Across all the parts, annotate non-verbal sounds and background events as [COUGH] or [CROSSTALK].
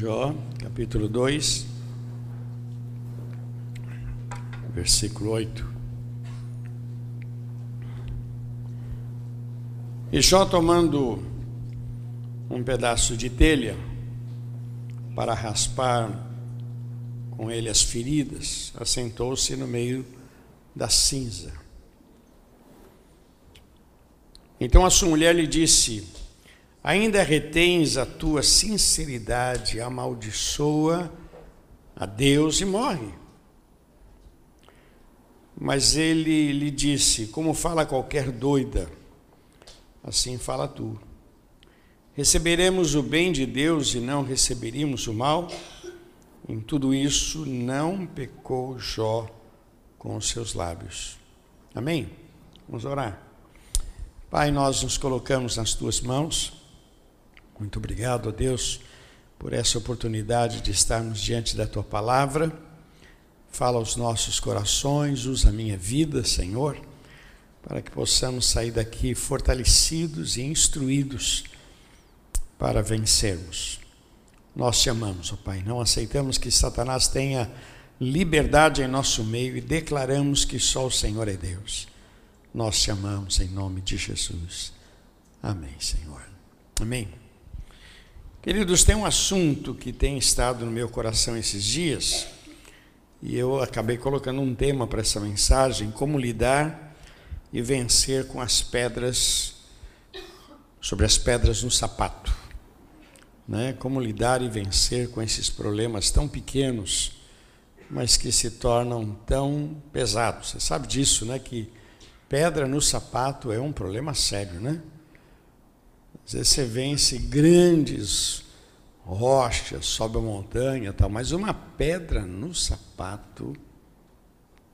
Jó, capítulo 2, versículo 8. E Jó tomando um pedaço de telha para raspar com ele as feridas, assentou-se no meio da cinza. Então a sua mulher lhe disse: Ainda retens a tua sinceridade, amaldiçoa a Deus e morre. Mas ele lhe disse: Como fala qualquer doida, assim fala tu. Receberemos o bem de Deus e não receberíamos o mal? Em tudo isso não pecou Jó com os seus lábios. Amém? Vamos orar. Pai, nós nos colocamos nas tuas mãos muito obrigado a Deus por essa oportunidade de estarmos diante da tua palavra. Fala aos nossos corações, usa a minha vida, Senhor, para que possamos sair daqui fortalecidos e instruídos para vencermos. Nós te amamos, ó Pai, não aceitamos que Satanás tenha liberdade em nosso meio e declaramos que só o Senhor é Deus. Nós te amamos em nome de Jesus. Amém, Senhor. Amém. Queridos, tem um assunto que tem estado no meu coração esses dias, e eu acabei colocando um tema para essa mensagem: como lidar e vencer com as pedras, sobre as pedras no sapato. Né? Como lidar e vencer com esses problemas tão pequenos, mas que se tornam tão pesados. Você sabe disso, né? Que pedra no sapato é um problema sério, né? Você vence grandes rochas, sobe a montanha, tal, mas uma pedra no sapato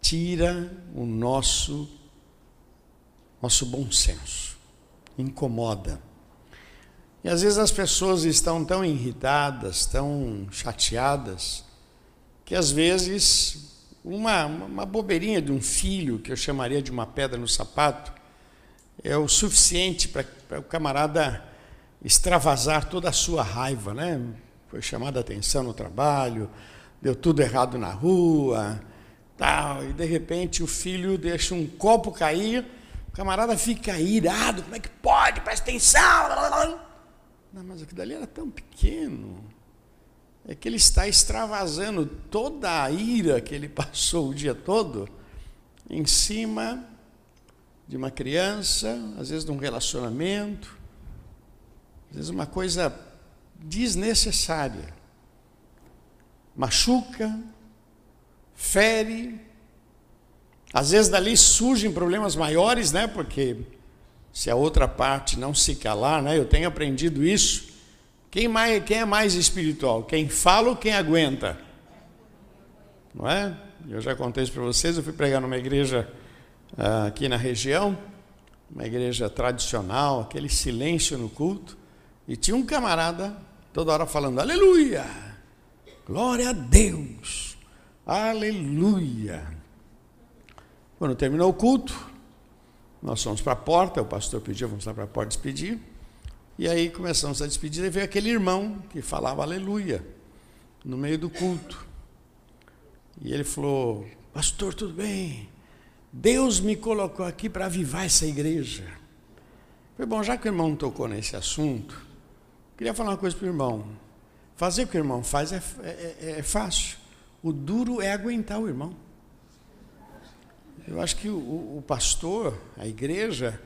tira o nosso nosso bom senso, incomoda. E às vezes as pessoas estão tão irritadas, tão chateadas, que às vezes uma, uma bobeirinha de um filho, que eu chamaria de uma pedra no sapato, é o suficiente para o camarada extravasar toda a sua raiva, né? Foi chamada atenção no trabalho, deu tudo errado na rua, tal, e de repente o filho deixa um copo cair, o camarada fica irado, como é que pode? Presta atenção! Não, mas aquilo dali era tão pequeno. É que ele está extravasando toda a ira que ele [LAUGHS] passou o dia todo em cima de uma criança, às vezes de um relacionamento, às vezes uma coisa desnecessária. Machuca, fere, às vezes dali surgem problemas maiores, né? Porque se a outra parte não se calar, né? Eu tenho aprendido isso. Quem, mais, quem é mais espiritual? Quem fala ou quem aguenta? Não é? Eu já contei isso para vocês. Eu fui pregar numa igreja ah, aqui na região, uma igreja tradicional, aquele silêncio no culto, e tinha um camarada toda hora falando: Aleluia! Glória a Deus! Aleluia! Quando terminou o culto, nós fomos para a porta, o pastor pediu, vamos lá para a porta despedir. E aí começamos a despedir e veio aquele irmão que falava aleluia no meio do culto. E ele falou: Pastor, tudo bem? Deus me colocou aqui para avivar essa igreja. Foi bom, já que o irmão tocou nesse assunto, queria falar uma coisa para o irmão. Fazer o que o irmão faz é, é, é, é fácil. O duro é aguentar o irmão. Eu acho que o, o, pastor, a igreja,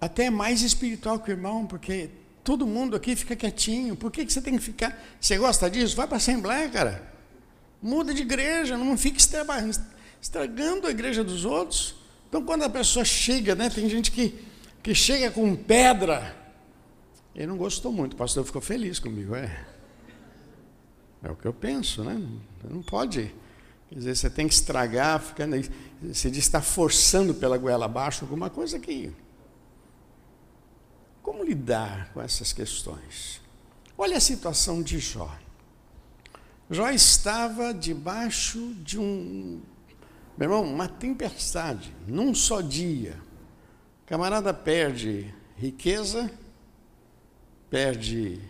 até é mais espiritual que o irmão, porque todo mundo aqui fica quietinho. Por que, que você tem que ficar? Você gosta disso? Vai para a Assembleia, cara. Muda de igreja, não fique estragando a igreja dos outros. Então, quando a pessoa chega, né, tem gente que, que chega com pedra. Ele não gostou muito, o pastor ficou feliz comigo. É, é o que eu penso, né? Não pode. Quer dizer, você tem que estragar, ficando aí. Você diz está forçando pela goela abaixo alguma coisa que. Como lidar com essas questões? Olha a situação de Jó. Jó estava debaixo de um meu irmão, uma tempestade, num só dia. O camarada perde riqueza, perde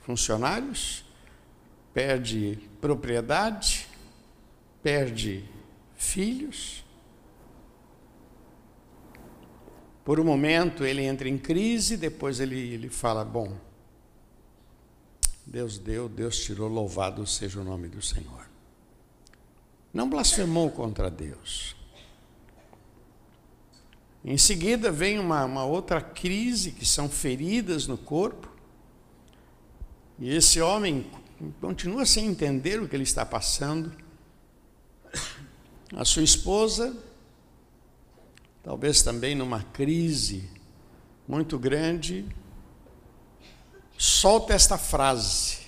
funcionários, perde propriedade, perde filhos. Por um momento ele entra em crise, depois ele, ele fala: Bom, Deus deu, Deus tirou, louvado seja o nome do Senhor. Não blasfemou contra Deus. Em seguida vem uma, uma outra crise, que são feridas no corpo. E esse homem continua sem entender o que ele está passando. A sua esposa, talvez também numa crise muito grande, solta esta frase: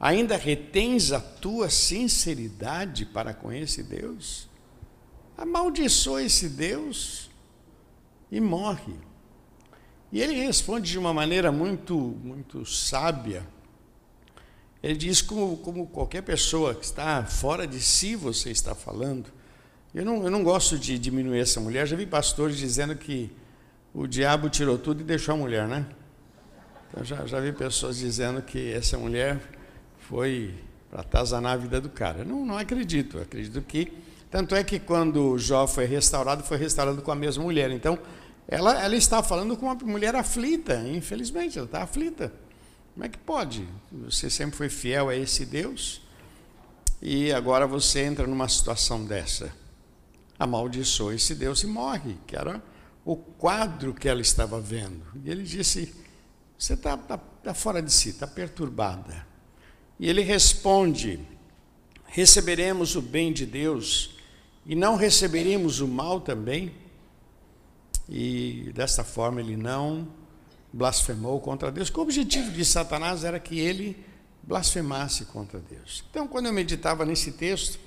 Ainda retens a tua sinceridade para com esse Deus? Amaldiçoa esse Deus e morre. E ele responde de uma maneira muito, muito sábia. Ele diz como, como qualquer pessoa que está fora de si você está falando. Eu não, eu não gosto de diminuir essa mulher. Já vi pastores dizendo que o diabo tirou tudo e deixou a mulher, né? Então já, já vi pessoas dizendo que essa mulher foi para atazanar a vida do cara. Não, não acredito. Acredito que. Tanto é que quando Jó foi restaurado, foi restaurado com a mesma mulher. Então, ela, ela está falando com uma mulher aflita, infelizmente, ela está aflita. Como é que pode? Você sempre foi fiel a esse Deus e agora você entra numa situação dessa. Amaldiçoa esse Deus e morre, que era o quadro que ela estava vendo. E ele disse: Você está tá, tá fora de si, está perturbada. E ele responde: Receberemos o bem de Deus e não receberemos o mal também? E desta forma ele não blasfemou contra Deus, o objetivo de Satanás era que ele blasfemasse contra Deus. Então, quando eu meditava nesse texto,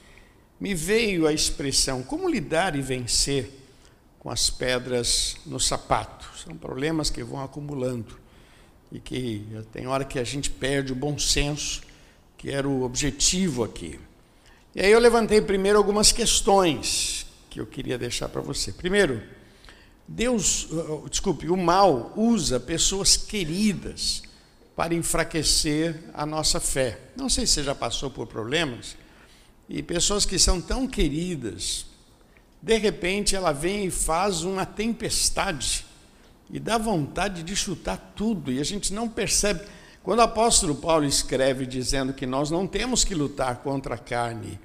me veio a expressão como lidar e vencer com as pedras no sapato. São problemas que vão acumulando e que tem hora que a gente perde o bom senso, que era o objetivo aqui. E aí eu levantei primeiro algumas questões que eu queria deixar para você. Primeiro, Deus, uh, uh, desculpe, o mal usa pessoas queridas para enfraquecer a nossa fé. Não sei se você já passou por problemas e pessoas que são tão queridas, de repente ela vem e faz uma tempestade e dá vontade de chutar tudo e a gente não percebe. Quando o apóstolo Paulo escreve dizendo que nós não temos que lutar contra a carne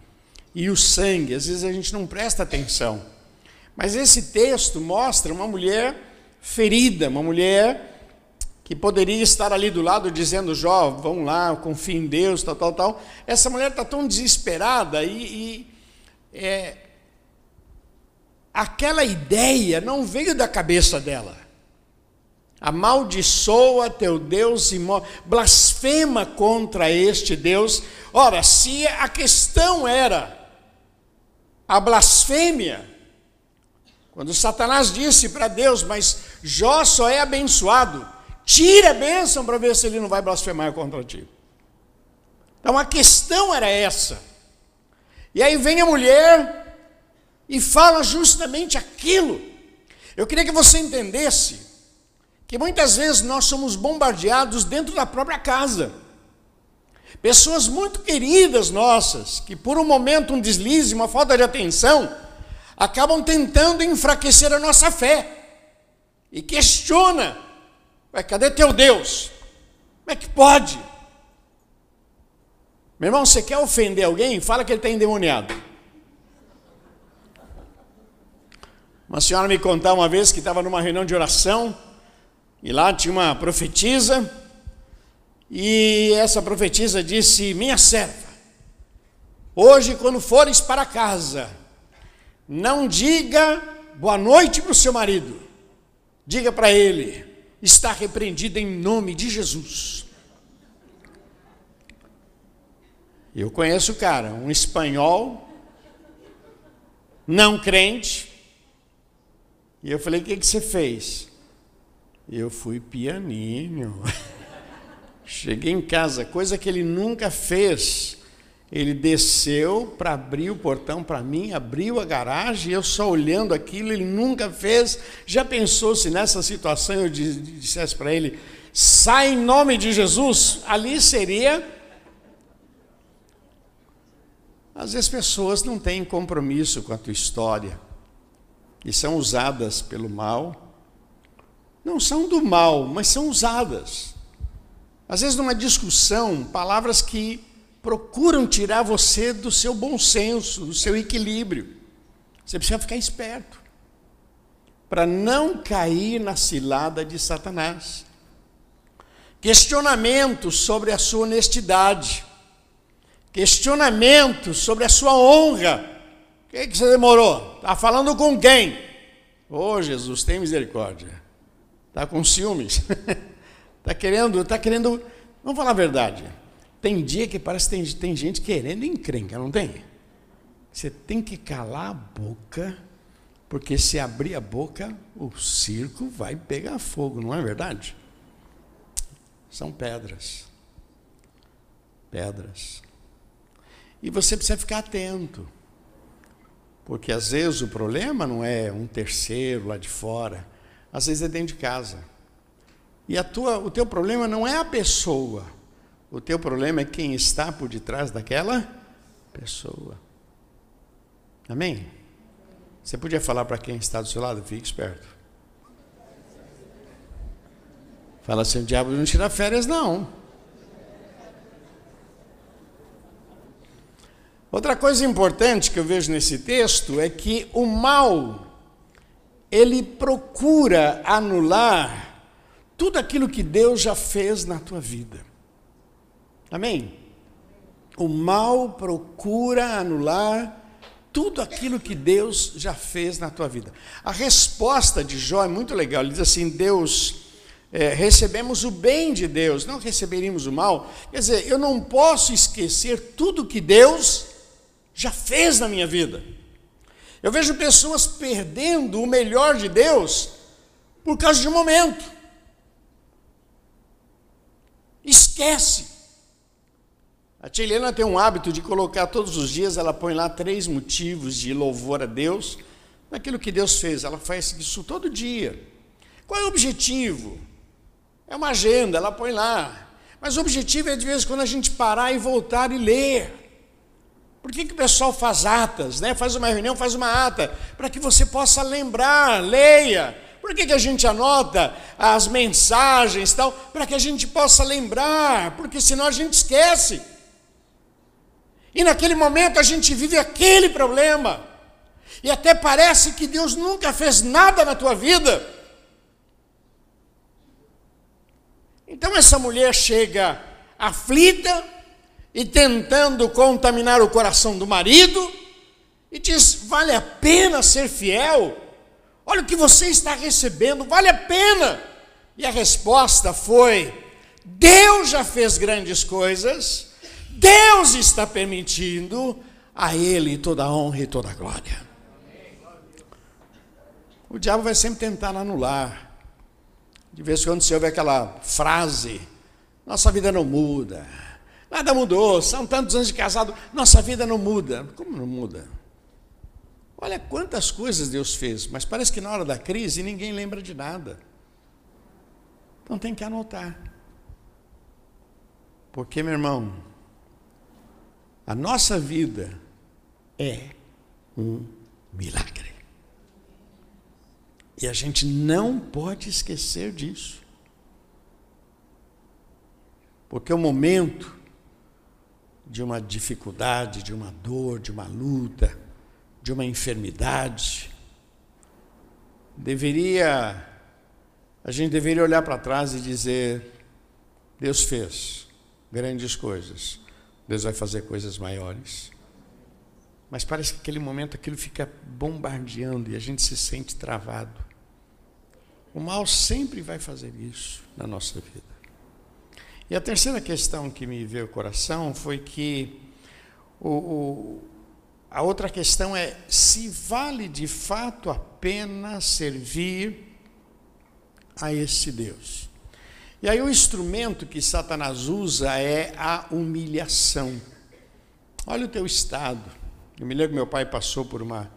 e o sangue, às vezes a gente não presta atenção. Mas esse texto mostra uma mulher ferida, uma mulher que poderia estar ali do lado dizendo: Jó, vão lá, confia em Deus, tal, tal, tal. Essa mulher está tão desesperada e, e é, aquela ideia não veio da cabeça dela. Amaldiçoa teu Deus e blasfema contra este Deus. Ora, se a questão era a blasfêmia, quando Satanás disse para Deus, mas Jó só é abençoado, tira a bênção para ver se ele não vai blasfemar contra ti. Então a questão era essa. E aí vem a mulher e fala justamente aquilo. Eu queria que você entendesse que muitas vezes nós somos bombardeados dentro da própria casa. Pessoas muito queridas nossas, que por um momento um deslize, uma falta de atenção, acabam tentando enfraquecer a nossa fé. E questiona: cadê teu Deus? Como é que pode? Meu irmão, você quer ofender alguém? Fala que ele está endemoniado. Uma senhora me contou uma vez que estava numa reunião de oração, e lá tinha uma profetisa, e essa profetisa disse: Minha serva, hoje, quando fores para casa, não diga boa noite para o seu marido. Diga para ele: está repreendido em nome de Jesus. Eu conheço o cara, um espanhol, não crente. E eu falei: o que, que você fez? Eu fui pianinho. [LAUGHS] Cheguei em casa, coisa que ele nunca fez. Ele desceu para abrir o portão para mim, abriu a garagem, eu só olhando aquilo, ele nunca fez. Já pensou se nessa situação eu dissesse para ele, sai em nome de Jesus? Ali seria Às vezes pessoas não têm compromisso com a tua história e são usadas pelo mal. Não são do mal, mas são usadas. Às vezes numa discussão, palavras que procuram tirar você do seu bom senso, do seu equilíbrio. Você precisa ficar esperto para não cair na cilada de Satanás. Questionamentos sobre a sua honestidade, questionamentos sobre a sua honra. O que, é que você demorou? Está falando com quem? Ô oh, Jesus, tem misericórdia. Está com ciúmes. Está [LAUGHS] querendo, está querendo. Vamos falar a verdade. Tem dia que parece que tem, tem gente querendo encrenca, não tem? Você tem que calar a boca porque se abrir a boca, o circo vai pegar fogo, não é verdade? São pedras. Pedras. E você precisa ficar atento. Porque às vezes o problema não é um terceiro lá de fora, às vezes é dentro de casa. E a tua, o teu problema não é a pessoa, o teu problema é quem está por detrás daquela pessoa. Amém? Você podia falar para quem está do seu lado? Fique esperto. Fala assim: o diabo não tira férias, não. Outra coisa importante que eu vejo nesse texto é que o mal, ele procura anular tudo aquilo que Deus já fez na tua vida. Amém? O mal procura anular tudo aquilo que Deus já fez na tua vida. A resposta de Jó é muito legal. Ele diz assim: Deus, é, recebemos o bem de Deus, não receberíamos o mal. Quer dizer, eu não posso esquecer tudo que Deus já fez na minha vida. Eu vejo pessoas perdendo o melhor de Deus por causa de um momento. Esquece. A tia Helena tem um hábito de colocar todos os dias, ela põe lá três motivos de louvor a Deus, naquilo que Deus fez. Ela faz isso todo dia. Qual é o objetivo? É uma agenda, ela põe lá. Mas o objetivo é de vez em quando a gente parar e voltar e ler. Por que, que o pessoal faz atas, né? faz uma reunião, faz uma ata? Para que você possa lembrar, leia. Por que, que a gente anota as mensagens tal? Para que a gente possa lembrar, porque senão a gente esquece. E naquele momento a gente vive aquele problema. E até parece que Deus nunca fez nada na tua vida. Então essa mulher chega aflita e tentando contaminar o coração do marido e diz: vale a pena ser fiel? Olha o que você está recebendo, vale a pena. E a resposta foi: Deus já fez grandes coisas Deus está permitindo a Ele toda a honra e toda a glória. O diabo vai sempre tentar anular. De vez em quando você ouve aquela frase: nossa vida não muda, nada mudou, são tantos anos de casado, nossa vida não muda. Como não muda? Olha quantas coisas Deus fez, mas parece que na hora da crise ninguém lembra de nada. Então tem que anotar. Porque, meu irmão, a nossa vida é um milagre. E a gente não pode esquecer disso. Porque o momento de uma dificuldade, de uma dor, de uma luta, de uma enfermidade, deveria a gente deveria olhar para trás e dizer: Deus fez grandes coisas. Deus vai fazer coisas maiores. Mas parece que aquele momento aquilo fica bombardeando e a gente se sente travado. O mal sempre vai fazer isso na nossa vida. E a terceira questão que me veio ao coração foi que o, o, a outra questão é se vale de fato a pena servir a esse Deus. E aí o instrumento que Satanás usa é a humilhação. Olha o teu estado. Eu me lembro que meu pai passou por uma.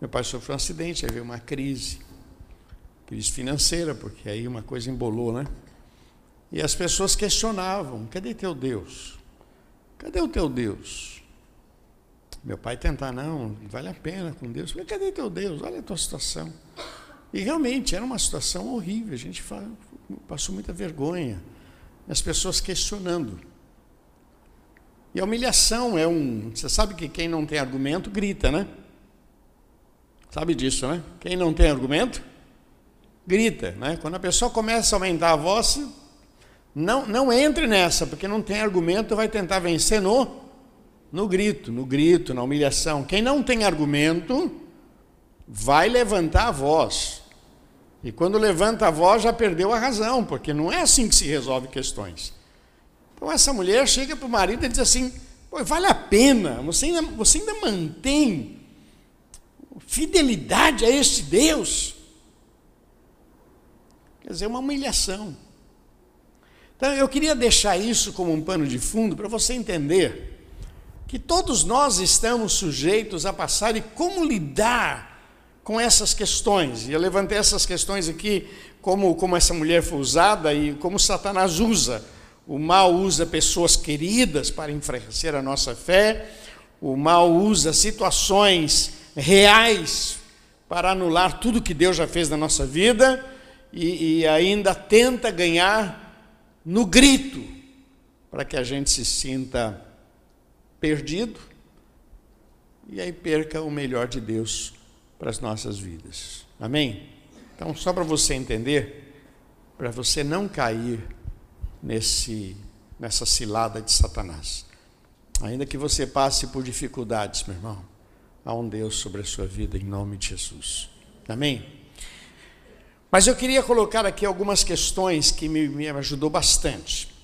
Meu pai sofreu um acidente, aí veio uma crise. Crise financeira, porque aí uma coisa embolou, né? E as pessoas questionavam: cadê teu Deus? Cadê o teu Deus? Meu pai tentar, não, vale a pena com Deus. falei, cadê teu Deus? Olha a tua situação. E realmente era uma situação horrível, a gente passou muita vergonha. As pessoas questionando. E a humilhação é um. Você sabe que quem não tem argumento grita, né? Sabe disso, né? Quem não tem argumento, grita, né? Quando a pessoa começa a aumentar a voz, não, não entre nessa, porque não tem argumento, vai tentar vencer no, no grito, no grito, na humilhação. Quem não tem argumento, vai levantar a voz. E quando levanta a voz, já perdeu a razão, porque não é assim que se resolve questões. Então essa mulher chega para o marido e diz assim: vale a pena, você ainda, você ainda mantém fidelidade a este Deus. Quer dizer, uma humilhação. Então eu queria deixar isso como um pano de fundo para você entender que todos nós estamos sujeitos a passar e como lidar com essas questões. E eu levantei essas questões aqui, como, como essa mulher foi usada e como Satanás usa. O mal usa pessoas queridas para enfraquecer a nossa fé, o mal usa situações reais para anular tudo que Deus já fez na nossa vida e, e ainda tenta ganhar no grito para que a gente se sinta perdido e aí perca o melhor de Deus para as nossas vidas. Amém? Então, só para você entender, para você não cair nesse, nessa cilada de Satanás. Ainda que você passe por dificuldades, meu irmão, há um Deus sobre a sua vida em nome de Jesus. Amém? Mas eu queria colocar aqui algumas questões que me, me ajudou bastante.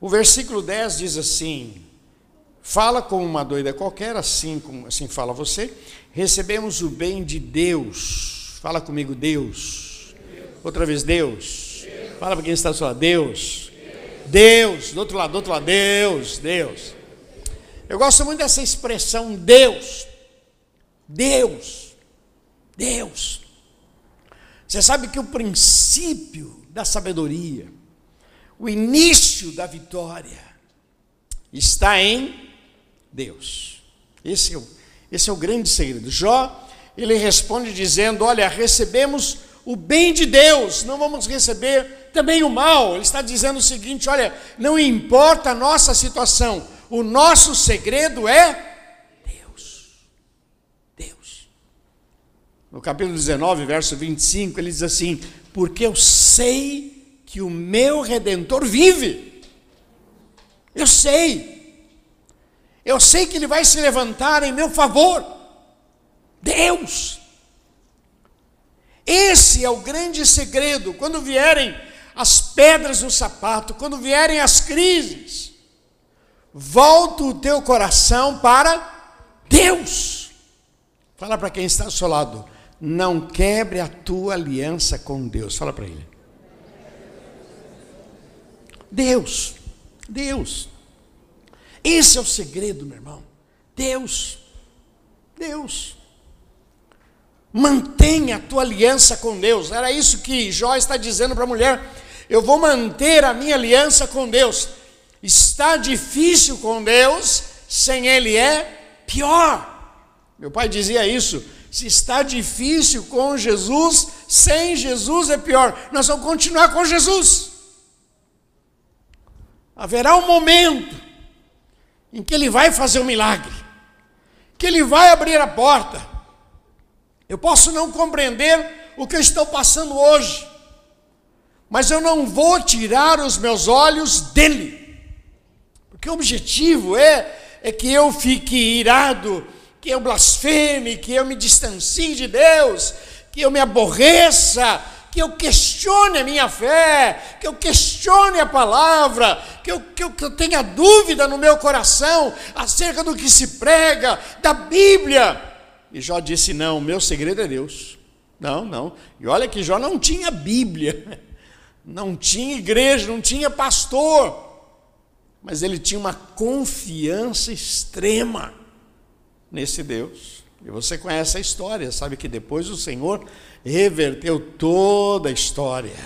O versículo 10 diz assim: Fala como uma doida qualquer, assim como assim fala você. Recebemos o bem de Deus. Fala comigo, Deus. Deus. Outra vez, Deus. Deus. Fala para quem está só, Deus. Deus, do outro lado, do outro lado, Deus, Deus. Eu gosto muito dessa expressão Deus. Deus. Deus. Você sabe que o princípio da sabedoria, o início da vitória, está em Deus. Esse é o, esse é o grande segredo. Jó, ele responde dizendo: Olha, recebemos o bem de Deus, não vamos receber também o mal. Ele está dizendo o seguinte: olha, não importa a nossa situação, o nosso segredo é Deus. Deus. No capítulo 19, verso 25, ele diz assim: Porque eu sei que o meu redentor vive. Eu sei. Eu sei que ele vai se levantar em meu favor. Deus. Esse é o grande segredo. Quando vierem as pedras no sapato, quando vierem as crises, volta o teu coração para Deus. Fala para quem está ao seu lado, não quebre a tua aliança com Deus. Fala para ele. Deus, Deus. Esse é o segredo, meu irmão. Deus, Deus. Mantenha a tua aliança com Deus. Era isso que Jó está dizendo para a mulher. Eu vou manter a minha aliança com Deus. Está difícil com Deus, sem Ele é pior. Meu pai dizia isso. Se está difícil com Jesus, sem Jesus é pior. Nós vamos continuar com Jesus. Haverá um momento em que Ele vai fazer um milagre, que Ele vai abrir a porta. Eu posso não compreender o que eu estou passando hoje, mas eu não vou tirar os meus olhos dele, porque o objetivo é, é que eu fique irado, que eu blasfeme, que eu me distancie de Deus, que eu me aborreça, que eu questione a minha fé, que eu questione a palavra, que eu, que eu, que eu tenha dúvida no meu coração acerca do que se prega, da Bíblia. E Jó disse: Não, meu segredo é Deus. Não, não. E olha que Jó não tinha Bíblia, [LAUGHS] não tinha igreja, não tinha pastor, mas ele tinha uma confiança extrema nesse Deus. E você conhece a história, sabe que depois o Senhor reverteu toda a história.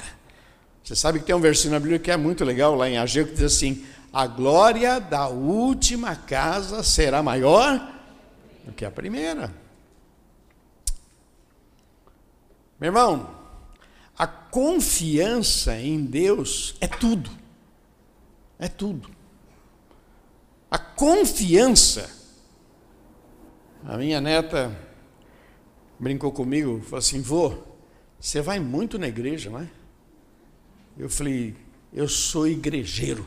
Você sabe que tem um versículo na Bíblia que é muito legal, lá em Ageu, que diz assim: A glória da última casa será maior do que a primeira. Meu irmão, a confiança em Deus é tudo. É tudo. A confiança. A minha neta brincou comigo, falou assim: vô, você vai muito na igreja, não é? Eu falei: eu sou igrejeiro.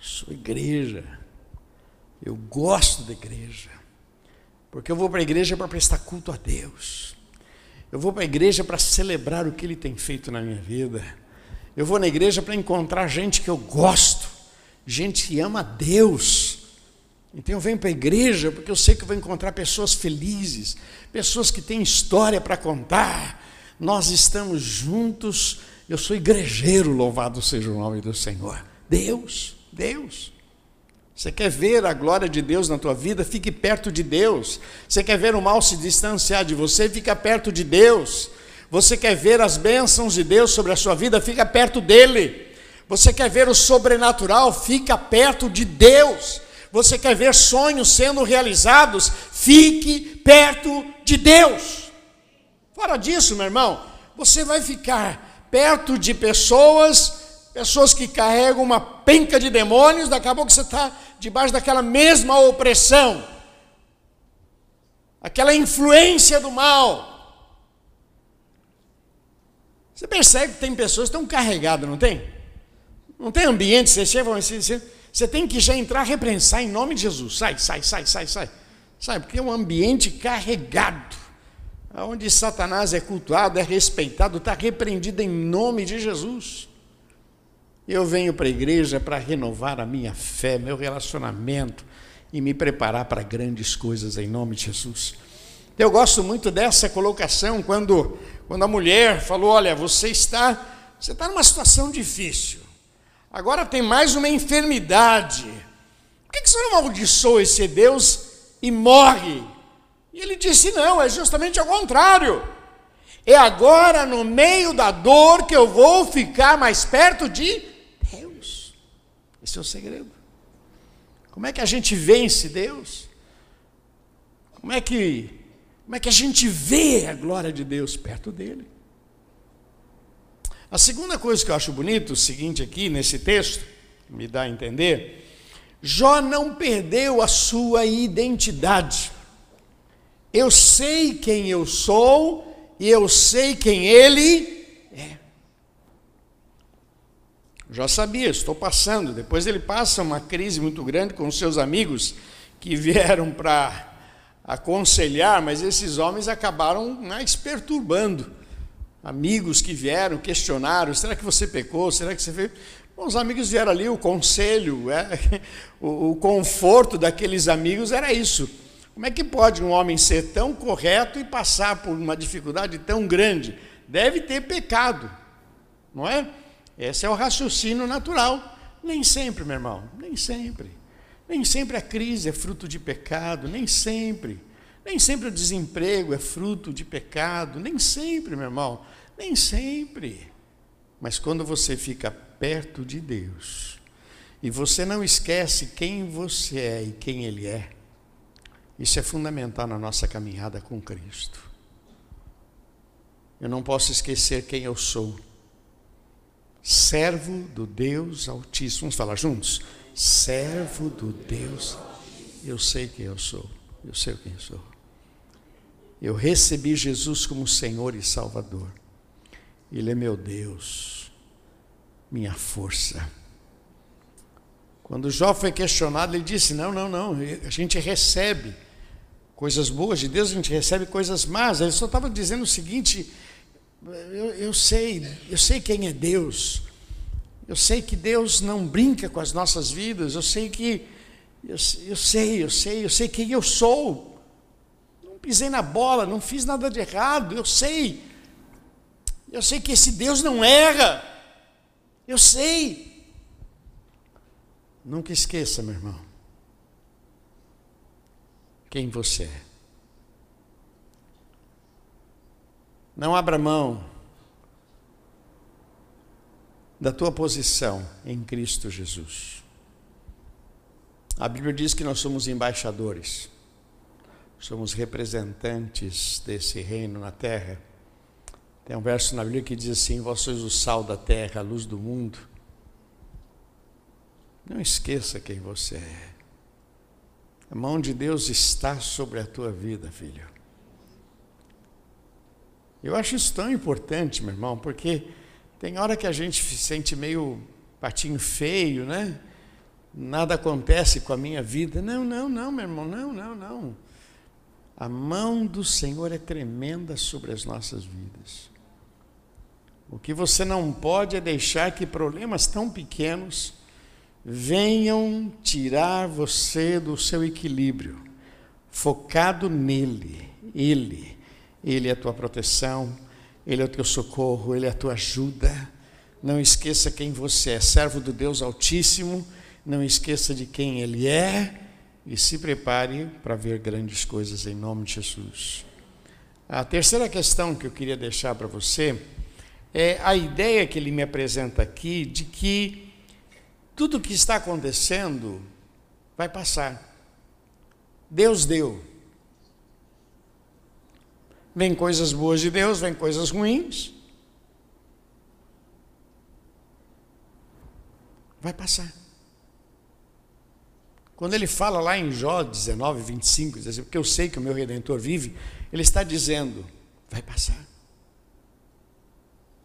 Sou igreja. Eu gosto da igreja. Porque eu vou para a igreja para prestar culto a Deus. Eu vou para a igreja para celebrar o que Ele tem feito na minha vida. Eu vou na igreja para encontrar gente que eu gosto, gente que ama a Deus. Então eu venho para a igreja porque eu sei que eu vou encontrar pessoas felizes, pessoas que têm história para contar. Nós estamos juntos. Eu sou igrejeiro, louvado seja o nome do Senhor. Deus, Deus. Você quer ver a glória de Deus na tua vida? Fique perto de Deus. Você quer ver o mal se distanciar de você? Fica perto de Deus. Você quer ver as bênçãos de Deus sobre a sua vida? Fica perto dele. Você quer ver o sobrenatural? Fica perto de Deus. Você quer ver sonhos sendo realizados? Fique perto de Deus. Fora disso, meu irmão, você vai ficar perto de pessoas pessoas que carregam uma penca de demônios, daqui a pouco você está debaixo daquela mesma opressão, aquela influência do mal. Você percebe que tem pessoas que estão carregadas, não tem? Não tem ambiente, você chega assim, você, tem que já entrar repreensar em nome de Jesus. Sai, sai, sai, sai, sai. Sai, porque é um ambiente carregado. Onde Satanás é cultuado, é respeitado, está repreendido em nome de Jesus. Eu venho para a igreja para renovar a minha fé, meu relacionamento e me preparar para grandes coisas em nome de Jesus. Eu gosto muito dessa colocação quando, quando a mulher falou: Olha, você está, você está numa situação difícil, agora tem mais uma enfermidade. Por que, que você não amaldiçoa esse Deus e morre? E ele disse: Não, é justamente ao contrário. É agora, no meio da dor, que eu vou ficar mais perto de esse é o segredo. Como é que a gente vence Deus? Como é que, como é que a gente vê a glória de Deus perto dele? A segunda coisa que eu acho bonito, o seguinte aqui nesse texto, me dá a entender, Jó não perdeu a sua identidade. Eu sei quem eu sou e eu sei quem ele é. Já sabia, estou passando. Depois ele passa uma crise muito grande com seus amigos que vieram para aconselhar, mas esses homens acabaram mais perturbando. Amigos que vieram, questionaram: será que você pecou? Será que você fez? Bom, os amigos vieram ali, o conselho, é, [LAUGHS] o, o conforto daqueles amigos era isso. Como é que pode um homem ser tão correto e passar por uma dificuldade tão grande? Deve ter pecado, não é? Esse é o raciocínio natural. Nem sempre, meu irmão, nem sempre. Nem sempre a crise é fruto de pecado, nem sempre. Nem sempre o desemprego é fruto de pecado, nem sempre, meu irmão, nem sempre. Mas quando você fica perto de Deus e você não esquece quem você é e quem Ele é, isso é fundamental na nossa caminhada com Cristo. Eu não posso esquecer quem eu sou servo do Deus Altíssimo. Vamos falar juntos? Servo do Deus. Eu sei quem eu sou. Eu sei quem eu sou. Eu recebi Jesus como Senhor e Salvador. Ele é meu Deus, minha força. Quando Jó foi questionado, ele disse: Não, não, não, a gente recebe coisas boas de Deus, a gente recebe coisas más. Ele só estava dizendo o seguinte: eu, eu sei, eu sei quem é Deus. Eu sei que Deus não brinca com as nossas vidas. Eu sei que eu, eu sei, eu sei, eu sei quem eu sou. Pisei na bola, não fiz nada de errado. Eu sei. Eu sei que esse Deus não erra. Eu sei. Nunca esqueça, meu irmão, quem você é. Não abra mão da tua posição em Cristo Jesus. A Bíblia diz que nós somos embaixadores. Somos representantes desse reino na terra. Tem um verso na Bíblia que diz assim: Vós sois o sal da terra, a luz do mundo. Não esqueça quem você é. A mão de Deus está sobre a tua vida, filho. Eu acho isso tão importante, meu irmão, porque tem hora que a gente se sente meio patinho feio, né? Nada acontece com a minha vida. Não, não, não, meu irmão, não, não, não. A mão do Senhor é tremenda sobre as nossas vidas. O que você não pode é deixar que problemas tão pequenos venham tirar você do seu equilíbrio, focado nele, ele. Ele é a tua proteção, ele é o teu socorro, ele é a tua ajuda. Não esqueça quem você é, servo do Deus Altíssimo, não esqueça de quem ele é e se prepare para ver grandes coisas em nome de Jesus. A terceira questão que eu queria deixar para você é a ideia que ele me apresenta aqui de que tudo o que está acontecendo vai passar. Deus deu. Vem coisas boas de Deus, vem coisas ruins. Vai passar. Quando ele fala lá em Jó 19, 25, diz assim, porque eu sei que o meu redentor vive, ele está dizendo: vai passar.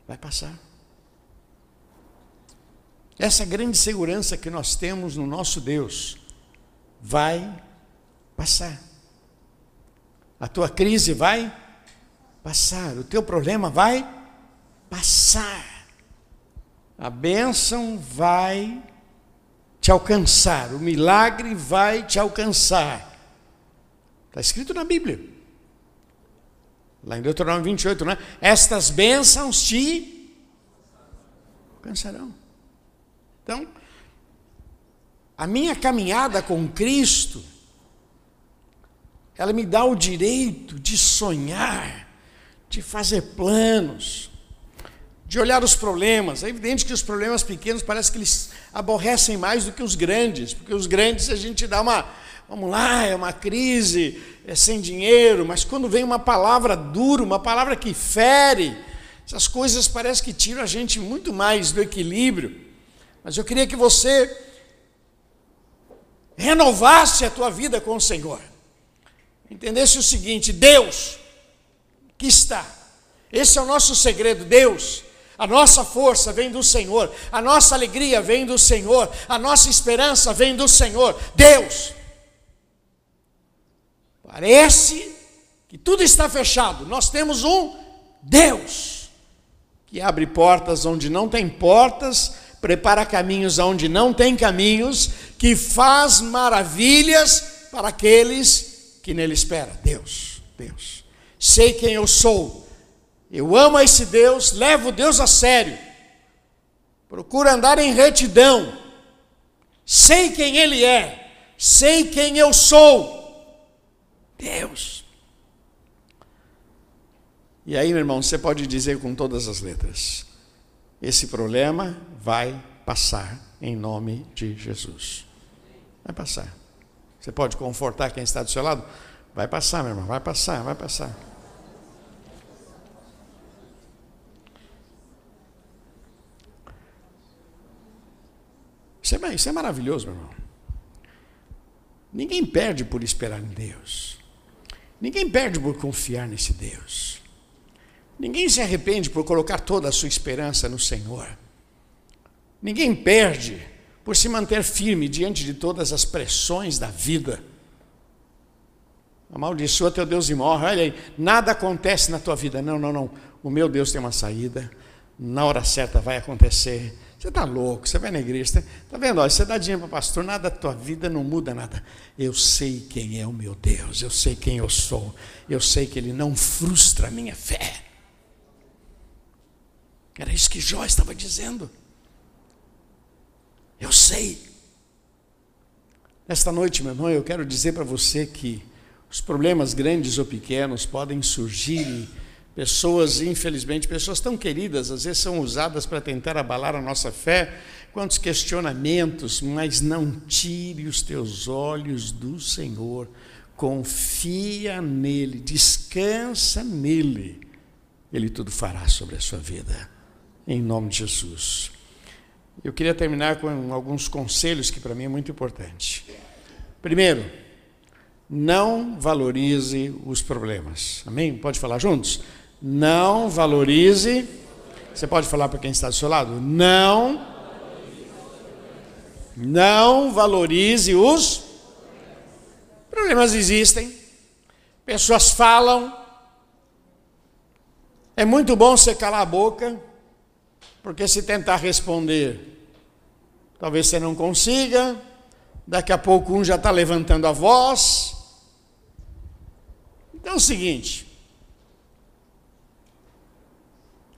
Vai passar. Essa grande segurança que nós temos no nosso Deus vai passar. A tua crise vai passar, o teu problema vai passar. A bênção vai te alcançar, o milagre vai te alcançar. Está escrito na Bíblia. Lá em Deuteronômio 28, né? Estas bênçãos te alcançarão. Então, a minha caminhada com Cristo, ela me dá o direito de sonhar, de fazer planos, de olhar os problemas. É evidente que os problemas pequenos parece que eles aborrecem mais do que os grandes, porque os grandes a gente dá uma, vamos lá, é uma crise, é sem dinheiro, mas quando vem uma palavra dura, uma palavra que fere, essas coisas parece que tiram a gente muito mais do equilíbrio. Mas eu queria que você renovasse a tua vida com o Senhor. Entendesse o seguinte: Deus que está. Esse é o nosso segredo, Deus. A nossa força vem do Senhor, a nossa alegria vem do Senhor, a nossa esperança vem do Senhor, Deus. Parece que tudo está fechado, nós temos um Deus que abre portas onde não tem portas, prepara caminhos onde não tem caminhos, que faz maravilhas para aqueles que nele esperam. Deus, Deus. Sei quem eu sou. Eu amo esse Deus, levo Deus a sério. Procuro andar em retidão. Sei quem ele é. Sei quem eu sou. Deus. E aí, meu irmão, você pode dizer com todas as letras: esse problema vai passar em nome de Jesus. Vai passar. Você pode confortar quem está do seu lado? Vai passar, meu irmão, vai passar, vai passar. Isso é, isso é maravilhoso, meu irmão. Ninguém perde por esperar em Deus. Ninguém perde por confiar nesse Deus. Ninguém se arrepende por colocar toda a sua esperança no Senhor. Ninguém perde por se manter firme diante de todas as pressões da vida. Amaldiçoa teu Deus e morre. Olha aí, nada acontece na tua vida. Não, não, não. O meu Deus tem uma saída. Na hora certa vai acontecer. Você está louco, você vai na igreja. Está vendo? Olha, você dá dinheiro para pastor, nada da tua vida não muda nada. Eu sei quem é o meu Deus, eu sei quem eu sou. Eu sei que Ele não frustra a minha fé. Era isso que Jó estava dizendo. Eu sei. Esta noite, meu irmão, eu quero dizer para você que os problemas grandes ou pequenos podem surgir pessoas, infelizmente, pessoas tão queridas, às vezes são usadas para tentar abalar a nossa fé, quantos questionamentos, mas não tire os teus olhos do Senhor. confia nele, descansa nele, ele tudo fará sobre a sua vida, em nome de Jesus. Eu queria terminar com alguns conselhos que para mim é muito importante. Primeiro, não valorize os problemas. Amém? Pode falar juntos? Não valorize. Você pode falar para quem está do seu lado? Não. Não valorize os problemas existem. Pessoas falam. É muito bom você calar a boca, porque se tentar responder, talvez você não consiga. Daqui a pouco um já está levantando a voz. Então é o seguinte: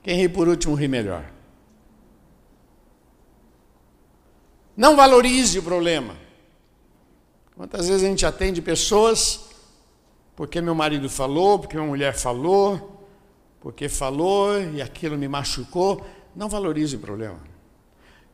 quem ri por último ri melhor. Não valorize o problema. Quantas vezes a gente atende pessoas porque meu marido falou, porque minha mulher falou, porque falou e aquilo me machucou. Não valorize o problema.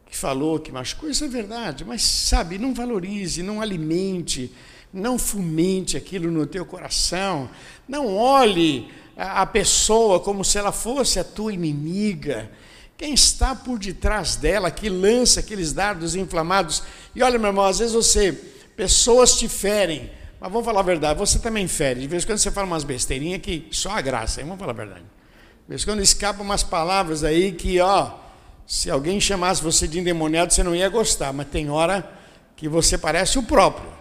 Que falou, que machucou, isso é verdade, mas sabe, não valorize, não alimente não fomente aquilo no teu coração. Não olhe a pessoa como se ela fosse a tua inimiga. Quem está por detrás dela, que lança aqueles dardos inflamados. E olha, meu irmão, às vezes você, pessoas te ferem, mas vamos falar a verdade, você também fere. De vez em quando você fala umas besteirinhas que só a graça, hein? vamos falar a verdade. De vez em quando escapam umas palavras aí que, ó, se alguém chamasse você de endemoniado, você não ia gostar, mas tem hora que você parece o próprio.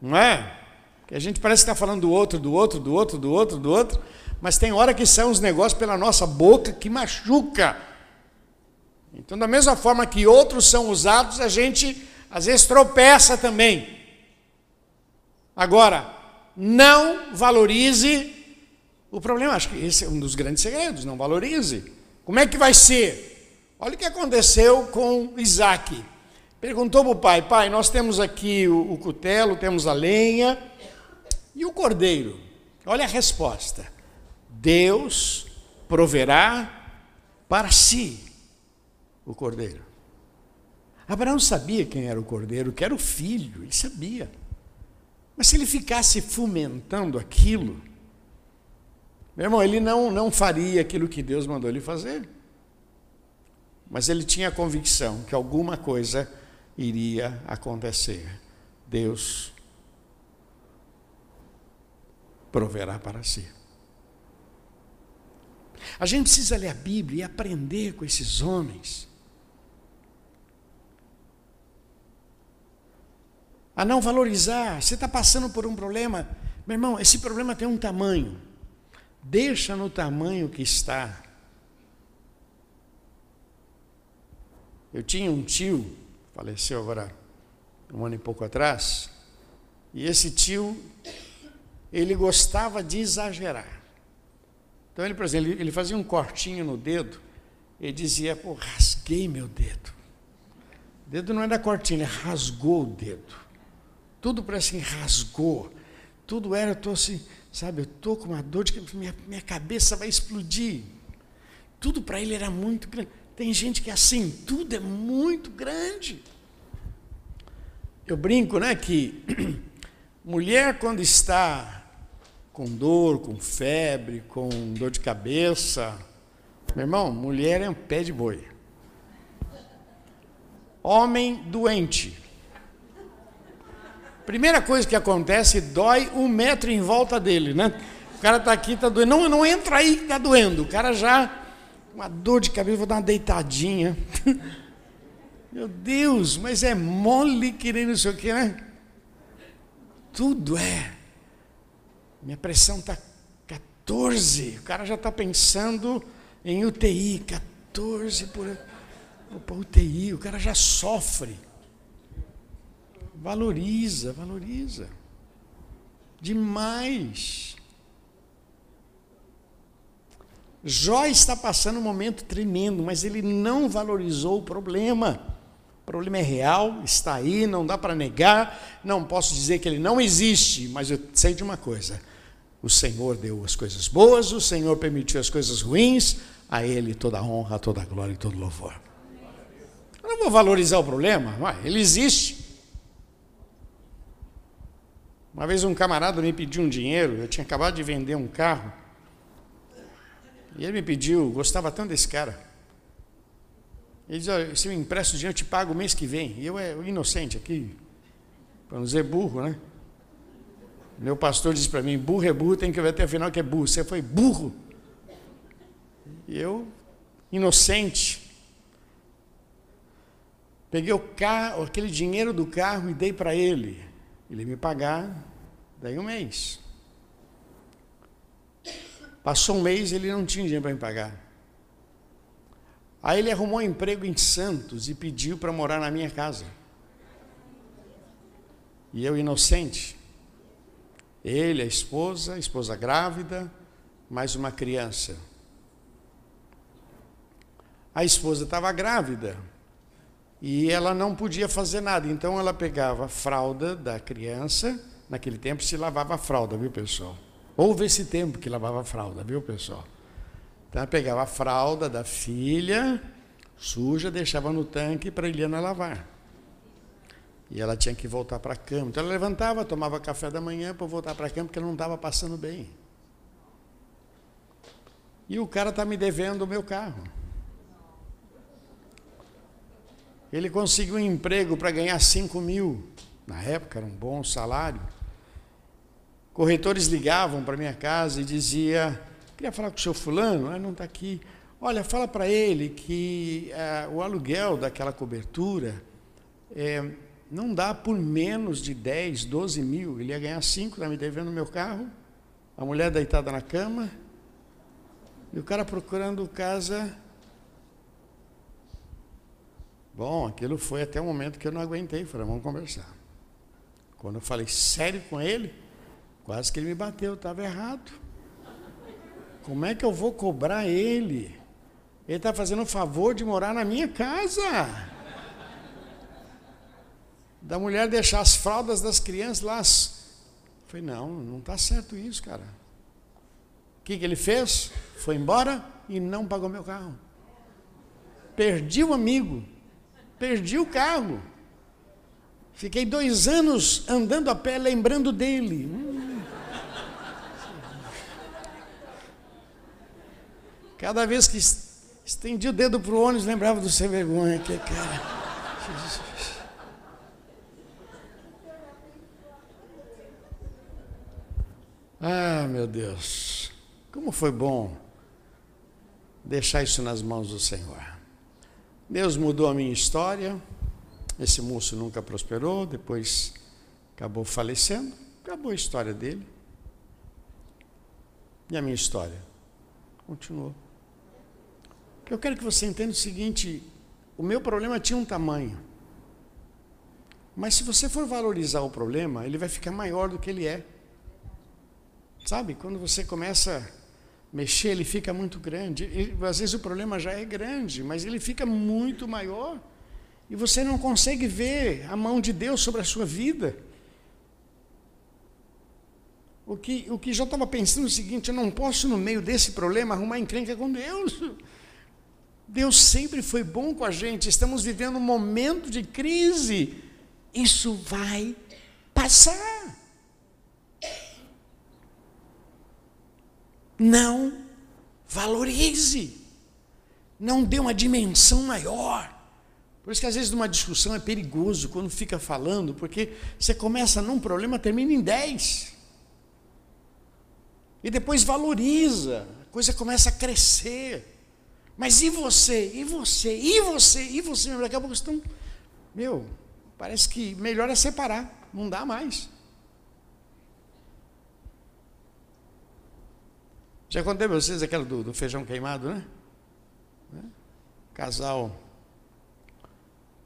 Não é? Que a gente parece que está falando do outro, do outro, do outro, do outro, do outro, mas tem hora que saem uns negócios pela nossa boca que machuca. Então, da mesma forma que outros são usados, a gente às vezes tropeça também. Agora, não valorize o problema. Acho que esse é um dos grandes segredos, não valorize. Como é que vai ser? Olha o que aconteceu com Isaac. Perguntou para o pai: Pai, nós temos aqui o, o cutelo, temos a lenha e o cordeiro. Olha a resposta: Deus proverá para si o cordeiro. Abraão sabia quem era o cordeiro, que era o filho, ele sabia. Mas se ele ficasse fomentando aquilo, meu irmão, ele não, não faria aquilo que Deus mandou ele fazer. Mas ele tinha a convicção que alguma coisa iria acontecer. Deus proverá para si. A gente precisa ler a Bíblia e aprender com esses homens. A não valorizar. Você está passando por um problema. Meu irmão, esse problema tem um tamanho. Deixa no tamanho que está. Eu tinha um tio faleceu agora um ano e pouco atrás, e esse tio, ele gostava de exagerar. Então ele, por exemplo, ele, fazia um cortinho no dedo, e dizia, pô, rasguei meu dedo. O dedo não era cortinho, ele rasgou o dedo. Tudo parece que rasgou. Tudo era, eu estou assim, sabe, eu estou com uma dor de que minha, minha cabeça vai explodir. Tudo para ele era muito grande. Tem gente que é assim, tudo é muito grande. Eu brinco, né, que [CLEARS THROAT] mulher quando está com dor, com febre, com dor de cabeça, meu irmão, mulher é um pé de boi. Homem doente. Primeira coisa que acontece, dói um metro em volta dele, né? O cara está aqui, está doendo. Não, não entra aí que está doendo. O cara já uma dor de cabeça, vou dar uma deitadinha. [LAUGHS] Meu Deus, mas é mole querendo isso aqui, né? Tudo é. Minha pressão está 14. O cara já está pensando em UTI. 14 por. Opa, UTI, o cara já sofre. Valoriza, valoriza. Demais. Jó está passando um momento tremendo, mas ele não valorizou o problema. O problema é real, está aí, não dá para negar, não posso dizer que ele não existe, mas eu sei de uma coisa: o Senhor deu as coisas boas, o Senhor permitiu as coisas ruins, a Ele toda honra, toda glória e todo louvor. Eu não vou valorizar o problema, ele existe. Uma vez um camarada me pediu um dinheiro, eu tinha acabado de vender um carro. E ele me pediu, gostava tanto desse cara. Ele disse, se eu empresto dinheiro, eu te pago o mês que vem. E eu é o inocente aqui, para não dizer burro, né? Meu pastor disse para mim, burro é burro, tem que ver até o final que é burro. Você foi burro. E eu, inocente, peguei o carro, aquele dinheiro do carro e dei para ele. Ele me pagar, daí um mês. Passou um mês ele não tinha dinheiro para me pagar. Aí ele arrumou um emprego em Santos e pediu para morar na minha casa. E eu, inocente, ele, a esposa, a esposa grávida, mais uma criança. A esposa estava grávida e ela não podia fazer nada, então ela pegava a fralda da criança, naquele tempo se lavava a fralda, viu pessoal? Houve esse tempo que lavava a fralda, viu pessoal? Então ela pegava a fralda da filha, suja, deixava no tanque para a Eliana lavar. E ela tinha que voltar para a cama. Então ela levantava, tomava café da manhã para voltar para a cama, porque ela não estava passando bem. E o cara está me devendo o meu carro. Ele conseguiu um emprego para ganhar 5 mil. Na época era um bom salário. Corretores ligavam para minha casa e dizia, queria falar com o seu fulano, ah, não está aqui. Olha, fala para ele que eh, o aluguel daquela cobertura eh, não dá por menos de 10, 12 mil. Ele ia ganhar 5, está me devendo meu carro. A mulher deitada na cama. E o cara procurando casa Bom, aquilo foi até o momento que eu não aguentei. Falei, vamos conversar. Quando eu falei sério com ele, quase que ele me bateu, estava errado. Como é que eu vou cobrar ele? Ele está fazendo o favor de morar na minha casa. Da mulher deixar as fraldas das crianças lá. Falei, não, não está certo isso, cara. O que, que ele fez? Foi embora e não pagou meu carro. Perdi o amigo. Perdi o carro. Fiquei dois anos andando a pé lembrando dele. Hum. Cada vez que estendi o dedo para o ônibus, lembrava do sem vergonha. Que cara. Ah, meu Deus. Como foi bom deixar isso nas mãos do Senhor. Deus mudou a minha história. Esse moço nunca prosperou, depois acabou falecendo. Acabou a história dele. E a minha história continuou. Eu quero que você entenda o seguinte: o meu problema tinha um tamanho. Mas se você for valorizar o problema, ele vai ficar maior do que ele é. Sabe? Quando você começa mexer, ele fica muito grande. E, às vezes o problema já é grande, mas ele fica muito maior. E você não consegue ver a mão de Deus sobre a sua vida. O que, o que já estava pensando é o seguinte: eu não posso, no meio desse problema, arrumar encrenca com Deus. Deus sempre foi bom com a gente. Estamos vivendo um momento de crise. Isso vai passar. Não valorize. Não dê uma dimensão maior. Por isso que às vezes numa discussão é perigoso quando fica falando, porque você começa num problema, termina em dez. E depois valoriza, a coisa começa a crescer. Mas e você? E você? E você? E você? Daqui a pouco estão. Meu, parece que melhor é separar, não dá mais. Já contei para vocês aquela do, do feijão queimado, né? né? Casal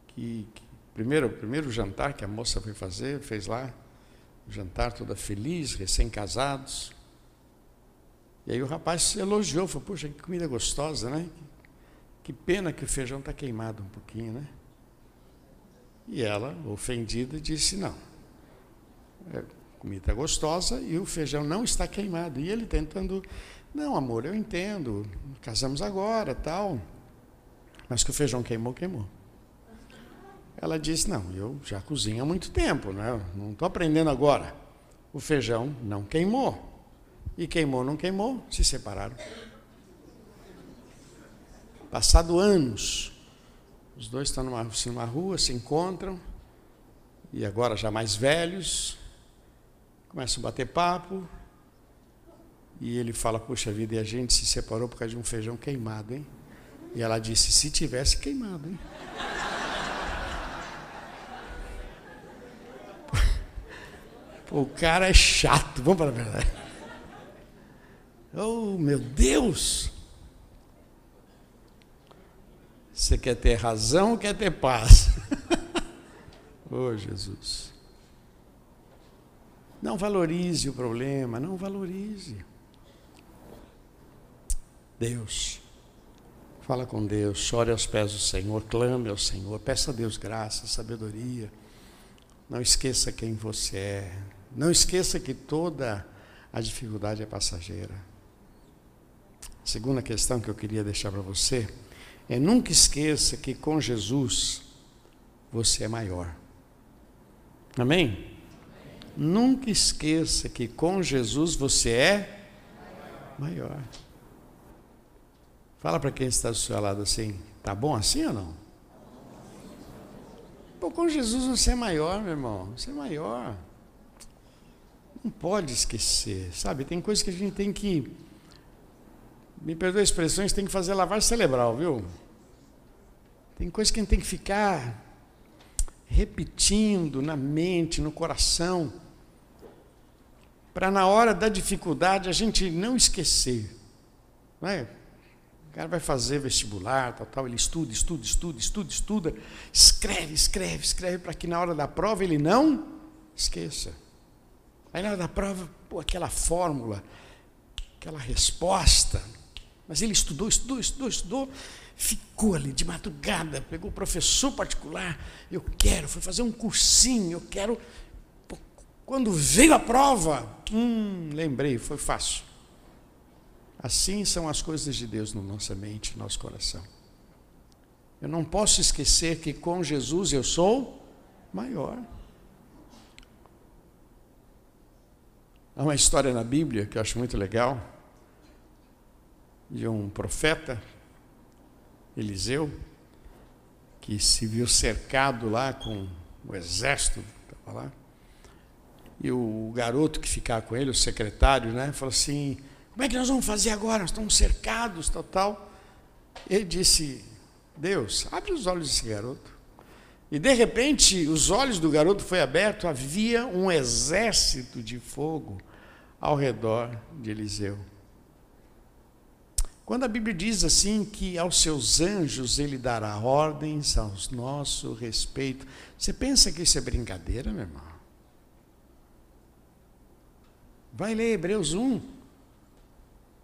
que, que, primeiro, primeiro jantar que a moça foi fazer, fez lá, jantar toda feliz, recém-casados. E aí o rapaz se elogiou, falou, puxa, que comida gostosa, né? Que pena que o feijão está queimado um pouquinho, né? E ela, ofendida, disse, não. Comida gostosa e o feijão não está queimado. E ele tentando, não, amor, eu entendo, casamos agora, tal, mas que o feijão queimou, queimou. Ela disse, não, eu já cozinho há muito tempo, né? não estou aprendendo agora. o feijão não queimou. E queimou, não queimou, se separaram. Passado anos, os dois estão numa, assim, numa rua, se encontram, e agora já mais velhos, começam a bater papo, e ele fala: Puxa vida, e a gente se separou por causa de um feijão queimado, hein? E ela disse: Se tivesse queimado, hein? [LAUGHS] o cara é chato, vamos para a verdade. Oh, meu Deus! Você quer ter razão ou quer ter paz? [LAUGHS] oh, Jesus. Não valorize o problema, não valorize. Deus. Fala com Deus, chore aos pés do Senhor, clame ao Senhor, peça a Deus graça, sabedoria. Não esqueça quem você é. Não esqueça que toda a dificuldade é passageira. Segunda questão que eu queria deixar para você é nunca esqueça que com Jesus você é maior. Amém? Nunca esqueça que com Jesus você é maior. Fala para quem está do seu lado assim, tá bom assim ou não? Pô, com Jesus você é maior, meu irmão, você é maior. Não pode esquecer, sabe? Tem coisas que a gente tem que me perdoe gente tem que fazer lavagem cerebral, viu? Tem coisas que a gente tem que ficar repetindo na mente, no coração, para na hora da dificuldade a gente não esquecer. Não é? O cara vai fazer vestibular, tal, tal, ele estuda, estuda, estuda, estuda, estuda, escreve, escreve, escreve, para que na hora da prova ele não esqueça. Aí na hora da prova, pô, aquela fórmula, aquela resposta, mas ele estudou, estudou, estudou, estudou, ficou ali de madrugada, pegou o professor particular, eu quero, foi fazer um cursinho, eu quero. Quando veio a prova, hum, lembrei, foi fácil. Assim são as coisas de Deus na nossa mente, no nosso coração. Eu não posso esquecer que com Jesus eu sou maior. Há uma história na Bíblia que eu acho muito legal de um profeta, Eliseu, que se viu cercado lá com o exército, estava lá, e o garoto que ficava com ele, o secretário, né, falou assim: Como é que nós vamos fazer agora? Nós estamos cercados, tal, tal. Ele disse: Deus, abre os olhos desse garoto. E de repente, os olhos do garoto foi aberto, havia um exército de fogo ao redor de Eliseu. Quando a Bíblia diz assim que aos seus anjos ele dará ordens ao nosso respeito, você pensa que isso é brincadeira, meu irmão? Vai ler Hebreus 1.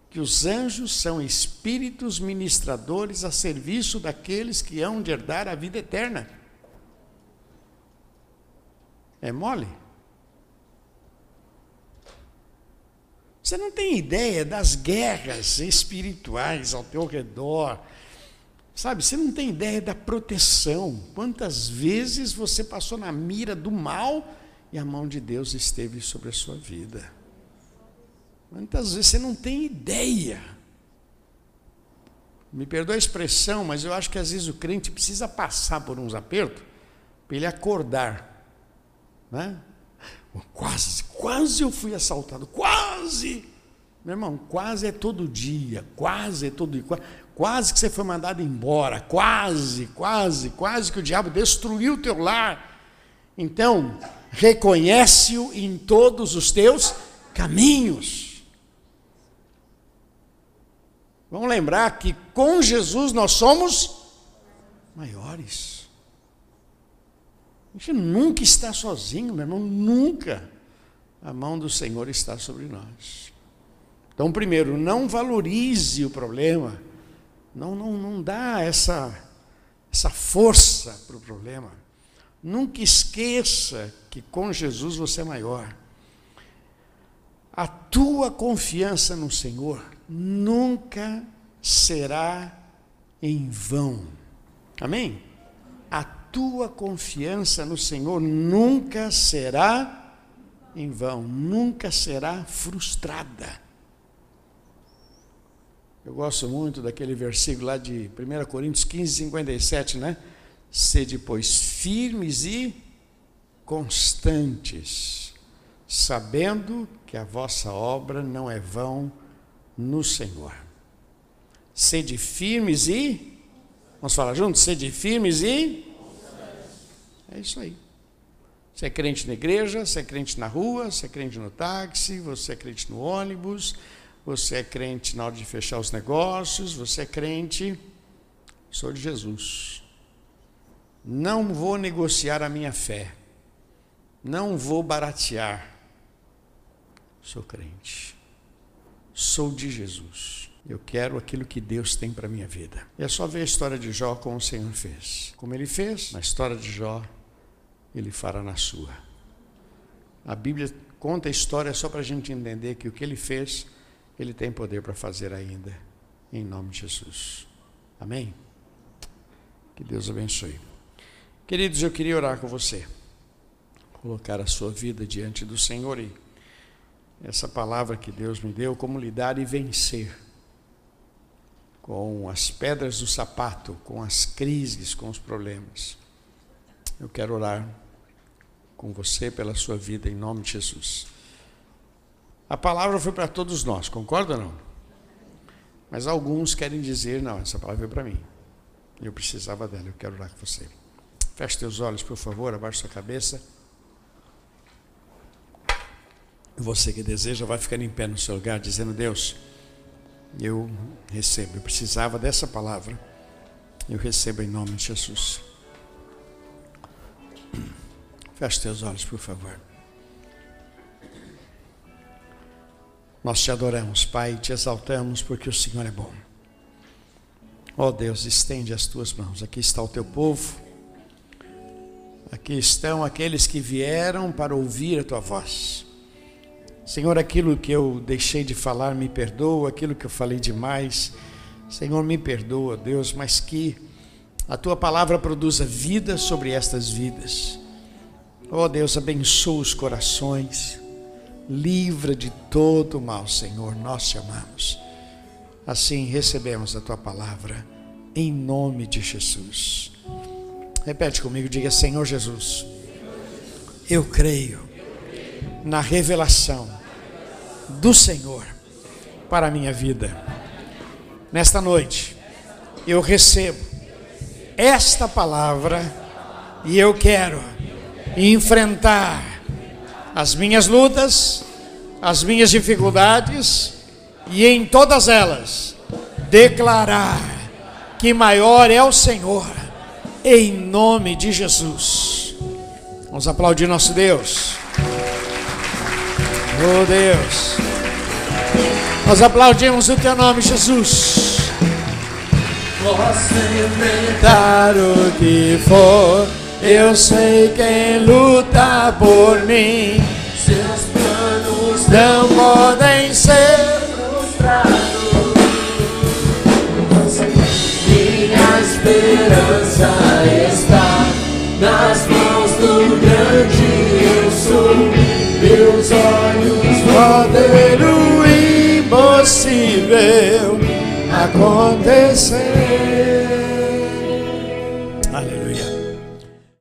Que os anjos são espíritos ministradores a serviço daqueles que hão de herdar a vida eterna. É mole? Você não tem ideia das guerras espirituais ao teu redor. Sabe, você não tem ideia da proteção. Quantas vezes você passou na mira do mal e a mão de Deus esteve sobre a sua vida. Quantas vezes você não tem ideia. Me perdoa a expressão, mas eu acho que às vezes o crente precisa passar por uns apertos para ele acordar. Né? Quase, quase eu fui assaltado, quase. Meu irmão, quase é todo dia, quase é todo dia, quase que você foi mandado embora, quase, quase, quase que o diabo destruiu o teu lar. Então, reconhece-o em todos os teus caminhos. Vamos lembrar que com Jesus nós somos maiores. A gente nunca está sozinho, meu irmão, nunca. A mão do Senhor está sobre nós. Então, primeiro, não valorize o problema. Não, não, não dá essa, essa força para o problema. Nunca esqueça que com Jesus você é maior. A tua confiança no Senhor nunca será em vão. Amém? A tua confiança no Senhor nunca será em vão, nunca será frustrada. Eu gosto muito daquele versículo lá de 1 Coríntios 15, 57, né? Sede, pois, firmes e constantes, sabendo que a vossa obra não é vão no Senhor. Sede firmes e. Vamos falar juntos? Sede firmes e. É isso aí. Você é crente na igreja, você é crente na rua, você é crente no táxi, você é crente no ônibus, você é crente na hora de fechar os negócios, você é crente. Sou de Jesus. Não vou negociar a minha fé. Não vou baratear. Sou crente. Sou de Jesus. Eu quero aquilo que Deus tem para minha vida. E é só ver a história de Jó como o Senhor fez. Como ele fez, na história de Jó, ele fará na sua. A Bíblia conta a história só para a gente entender que o que ele fez, ele tem poder para fazer ainda. Em nome de Jesus. Amém? Que Deus abençoe. Queridos, eu queria orar com você. Colocar a sua vida diante do Senhor e essa palavra que Deus me deu, como lidar e vencer com as pedras do sapato, com as crises, com os problemas. Eu quero orar com você pela sua vida em nome de Jesus. A palavra foi para todos nós, concorda ou não? Mas alguns querem dizer, não, essa palavra foi para mim. Eu precisava dela, eu quero orar com você. Feche teus olhos, por favor, abaixe sua cabeça. Você que deseja, vai ficando em pé no seu lugar, dizendo: Deus, eu recebo. Eu precisava dessa palavra. Eu recebo em nome de Jesus. Feche teus olhos, por favor. Nós te adoramos, Pai, te exaltamos porque o Senhor é bom. Ó oh Deus, estende as tuas mãos. Aqui está o teu povo. Aqui estão aqueles que vieram para ouvir a tua voz. Senhor, aquilo que eu deixei de falar, me perdoa, aquilo que eu falei demais, Senhor, me perdoa, Deus, mas que a tua palavra produza vida sobre estas vidas. Oh, Deus, abençoa os corações, livra de todo mal, Senhor, nós te amamos. Assim recebemos a tua palavra, em nome de Jesus. Repete comigo, diga: Senhor Jesus, eu creio na revelação do Senhor para a minha vida. Nesta noite, eu recebo esta palavra e eu quero enfrentar as minhas lutas, as minhas dificuldades e em todas elas declarar que maior é o Senhor em nome de Jesus. Vamos aplaudir nosso Deus. Oh Deus. Nós aplaudimos o teu nome, Jesus. Posso enfrentar o que for, eu sei quem luta por mim. Seus planos não podem ser frustrados. Minha esperança está nas mãos do grande eu sou. Olhos podem o impossível acontecer.